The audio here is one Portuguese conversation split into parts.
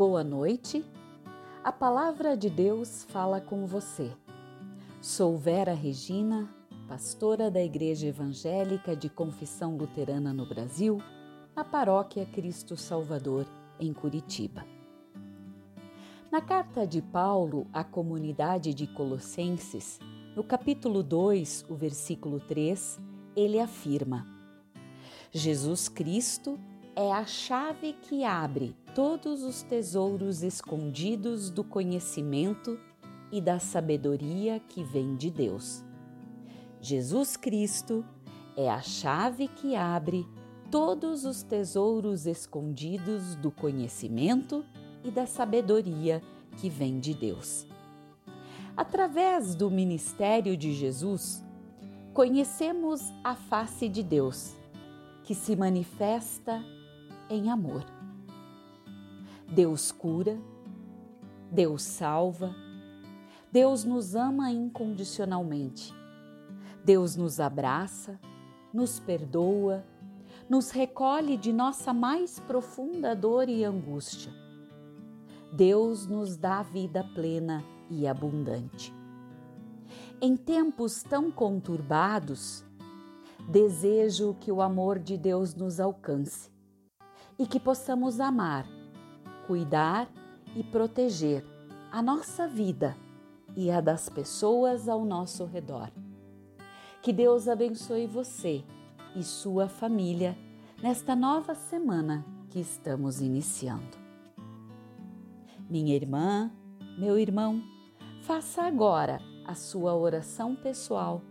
Boa noite. A palavra de Deus fala com você. Sou Vera Regina, pastora da Igreja Evangélica de Confissão Luterana no Brasil, na Paróquia Cristo Salvador, em Curitiba. Na carta de Paulo à comunidade de Colossenses, no capítulo 2, o versículo 3, ele afirma: Jesus Cristo é a chave que abre todos os tesouros escondidos do conhecimento e da sabedoria que vem de Deus. Jesus Cristo é a chave que abre todos os tesouros escondidos do conhecimento e da sabedoria que vem de Deus. Através do ministério de Jesus, conhecemos a face de Deus, que se manifesta em amor. Deus cura, Deus salva, Deus nos ama incondicionalmente. Deus nos abraça, nos perdoa, nos recolhe de nossa mais profunda dor e angústia. Deus nos dá vida plena e abundante. Em tempos tão conturbados, desejo que o amor de Deus nos alcance e que possamos amar, cuidar e proteger a nossa vida e a das pessoas ao nosso redor. Que Deus abençoe você e sua família nesta nova semana que estamos iniciando. Minha irmã, meu irmão, faça agora a sua oração pessoal,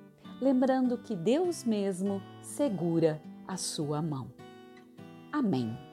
lembrando que Deus mesmo segura a sua mão. Amém.